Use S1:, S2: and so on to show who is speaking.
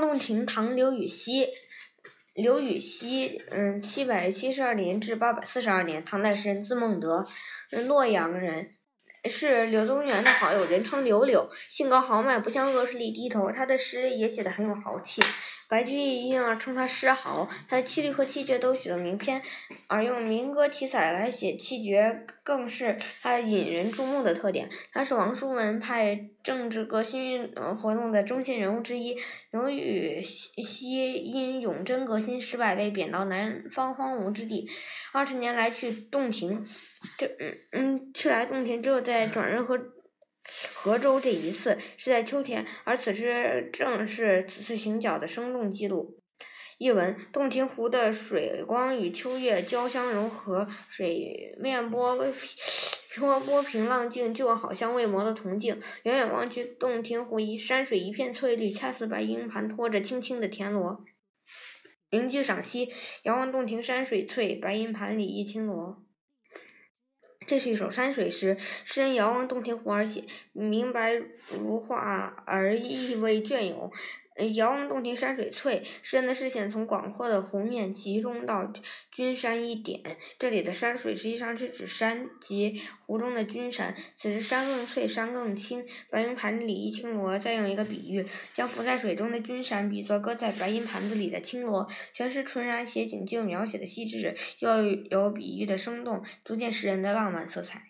S1: 洞庭，唐·刘禹锡。刘禹锡，嗯，七百七十二年至八百四十二年，唐代诗人，字孟德，洛阳人，是柳宗元的好友，人称柳柳，性格豪迈，不向恶势力低头。他的诗也写得很有豪气。白居易因而称他诗豪，他的七律和七绝都许了名篇，而用民歌题材来写七绝，更是他引人注目的特点。他是王叔文派政治革新运活动的中心人物之一。刘禹锡因永贞革新失败，被贬到南方荒芜之地，二十年来去洞庭，这嗯嗯去来洞庭之后，在转任和。河州这一次是在秋天，而此时正是此次行脚的生动记录。译文：洞庭湖的水光与秋月交相融合，水面波波波平浪静，就好像未磨的铜镜。远远望去，洞庭湖一山水一片翠绿，恰似白银盘托着青青的田螺。邻居赏析：遥望洞庭山水翠，白银盘里一青螺。这是一首山水诗，诗人遥望洞庭湖而写，明白如画而意味隽永。遥望洞庭山水翠，诗人的视线从广阔的湖面集中到君山一点。这里的山水实际上是指山及湖中的君山。此时山更翠，山更青。白银盘里一青螺，再用一个比喻，将浮在水中的君山比作搁在白银盘子里的青螺。全诗纯然写景，既有描写的细致，又有比喻的生动，足见诗人的浪漫色彩。